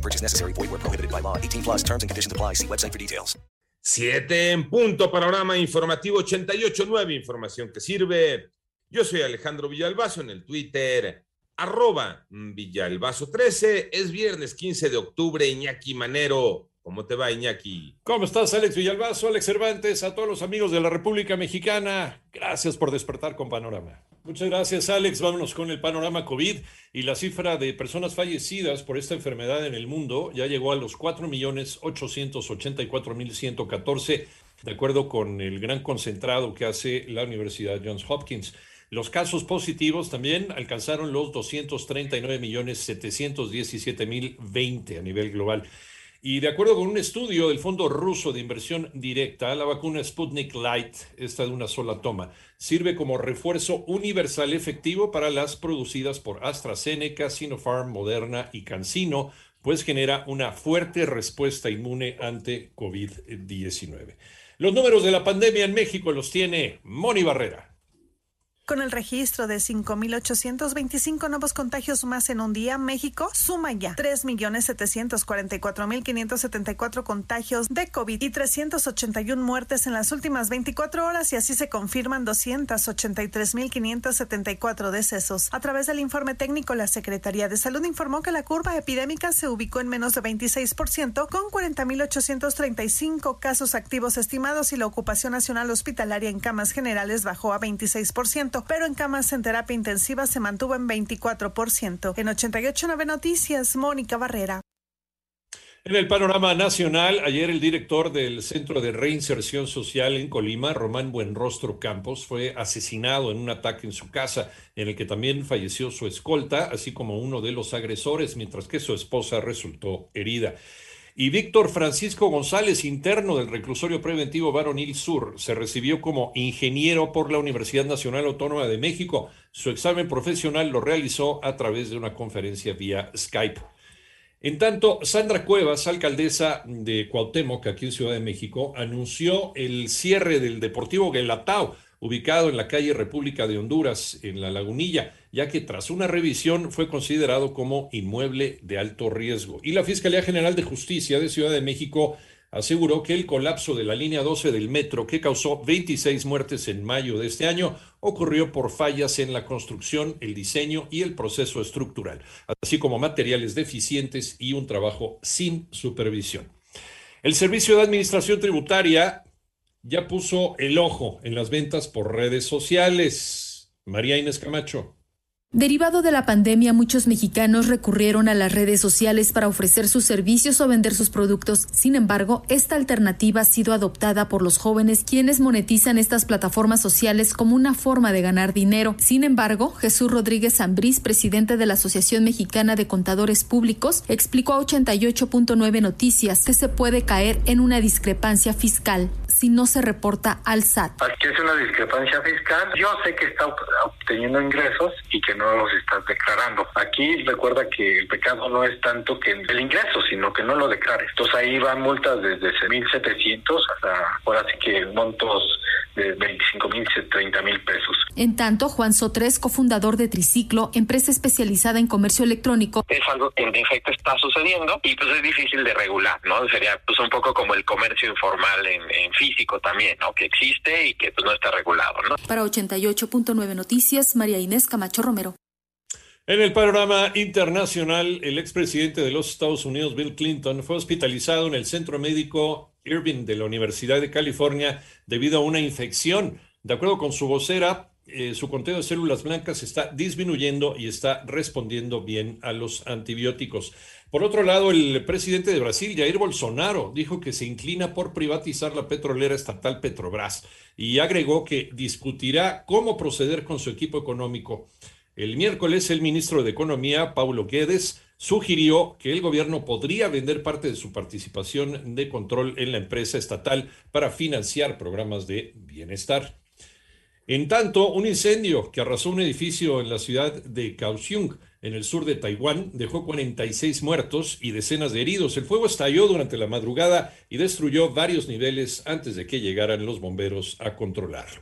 No purchase necessary. Void where prohibited by law. 18 plus terms and conditions apply. See website for details. Siete en punto, panorama informativo 88.9, información que sirve. Yo soy Alejandro Villalbazo en el Twitter, arroba Villalbazo13. Es viernes 15 de octubre, Iñaki Manero. ¿Cómo te va, Iñaki? ¿Cómo estás, Alex Villalbazo, Alex Cervantes, a todos los amigos de la República Mexicana? Gracias por despertar con Panorama. Muchas gracias, Alex. Vámonos con el panorama COVID y la cifra de personas fallecidas por esta enfermedad en el mundo ya llegó a los 4.884.114, de acuerdo con el gran concentrado que hace la Universidad Johns Hopkins. Los casos positivos también alcanzaron los 239.717.020 a nivel global. Y de acuerdo con un estudio del Fondo Ruso de Inversión Directa, la vacuna Sputnik Light, esta de una sola toma, sirve como refuerzo universal efectivo para las producidas por AstraZeneca, Sinopharm, Moderna y CanSino, pues genera una fuerte respuesta inmune ante COVID-19. Los números de la pandemia en México los tiene Moni Barrera. Con el registro de 5.825 nuevos contagios más en un día, México suma ya 3.744.574 contagios de COVID y 381 muertes en las últimas 24 horas y así se confirman 283.574 decesos. A través del informe técnico, la Secretaría de Salud informó que la curva epidémica se ubicó en menos de 26% con 40.835 casos activos estimados y la ocupación nacional hospitalaria en camas generales bajó a 26% pero en camas en terapia intensiva se mantuvo en 24%. En 88.9 Noticias, Mónica Barrera. En el panorama nacional, ayer el director del Centro de Reinserción Social en Colima, Román Buenrostro Campos, fue asesinado en un ataque en su casa, en el que también falleció su escolta, así como uno de los agresores, mientras que su esposa resultó herida. Y Víctor Francisco González, interno del reclusorio preventivo Varonil Sur, se recibió como ingeniero por la Universidad Nacional Autónoma de México. Su examen profesional lo realizó a través de una conferencia vía Skype. En tanto, Sandra Cuevas, alcaldesa de Cuauhtémoc, aquí en Ciudad de México, anunció el cierre del Deportivo Guelatao, ubicado en la calle República de Honduras, en La Lagunilla, ya que tras una revisión fue considerado como inmueble de alto riesgo. Y la Fiscalía General de Justicia de Ciudad de México aseguró que el colapso de la línea 12 del metro, que causó 26 muertes en mayo de este año, ocurrió por fallas en la construcción, el diseño y el proceso estructural, así como materiales deficientes y un trabajo sin supervisión. El Servicio de Administración Tributaria ya puso el ojo en las ventas por redes sociales. María Inés Camacho. Derivado de la pandemia, muchos mexicanos recurrieron a las redes sociales para ofrecer sus servicios o vender sus productos. Sin embargo, esta alternativa ha sido adoptada por los jóvenes quienes monetizan estas plataformas sociales como una forma de ganar dinero. Sin embargo, Jesús Rodríguez Zambriz, presidente de la Asociación Mexicana de Contadores Públicos, explicó a 88.9 Noticias que se puede caer en una discrepancia fiscal si no se reporta al SAT. Aquí es una discrepancia fiscal. Yo sé que está obteniendo ingresos y que no los estás declarando. Aquí recuerda que el pecado no es tanto que el ingreso, sino que no lo declares. Entonces ahí van multas desde 1.700 hasta ahora sí que montos de 25 mil, 30 mil pesos. En tanto, Juan Sotres, cofundador de Triciclo, empresa especializada en comercio electrónico. Es algo que en efecto está sucediendo y pues es difícil de regular, ¿no? Sería pues un poco como el comercio informal en, en físico también, ¿no? Que existe y que pues no está regulado, ¿no? Para 88.9 Noticias, María Inés Camacho Romero. En el panorama internacional, el expresidente de los Estados Unidos, Bill Clinton, fue hospitalizado en el centro médico Irving de la Universidad de California debido a una infección. De acuerdo con su vocera, eh, su conteo de células blancas está disminuyendo y está respondiendo bien a los antibióticos. Por otro lado, el presidente de Brasil, Jair Bolsonaro, dijo que se inclina por privatizar la petrolera estatal Petrobras y agregó que discutirá cómo proceder con su equipo económico. El miércoles, el ministro de Economía, Paulo Guedes, sugirió que el gobierno podría vender parte de su participación de control en la empresa estatal para financiar programas de bienestar. En tanto, un incendio que arrasó un edificio en la ciudad de Kaohsiung, en el sur de Taiwán, dejó 46 muertos y decenas de heridos. El fuego estalló durante la madrugada y destruyó varios niveles antes de que llegaran los bomberos a controlarlo.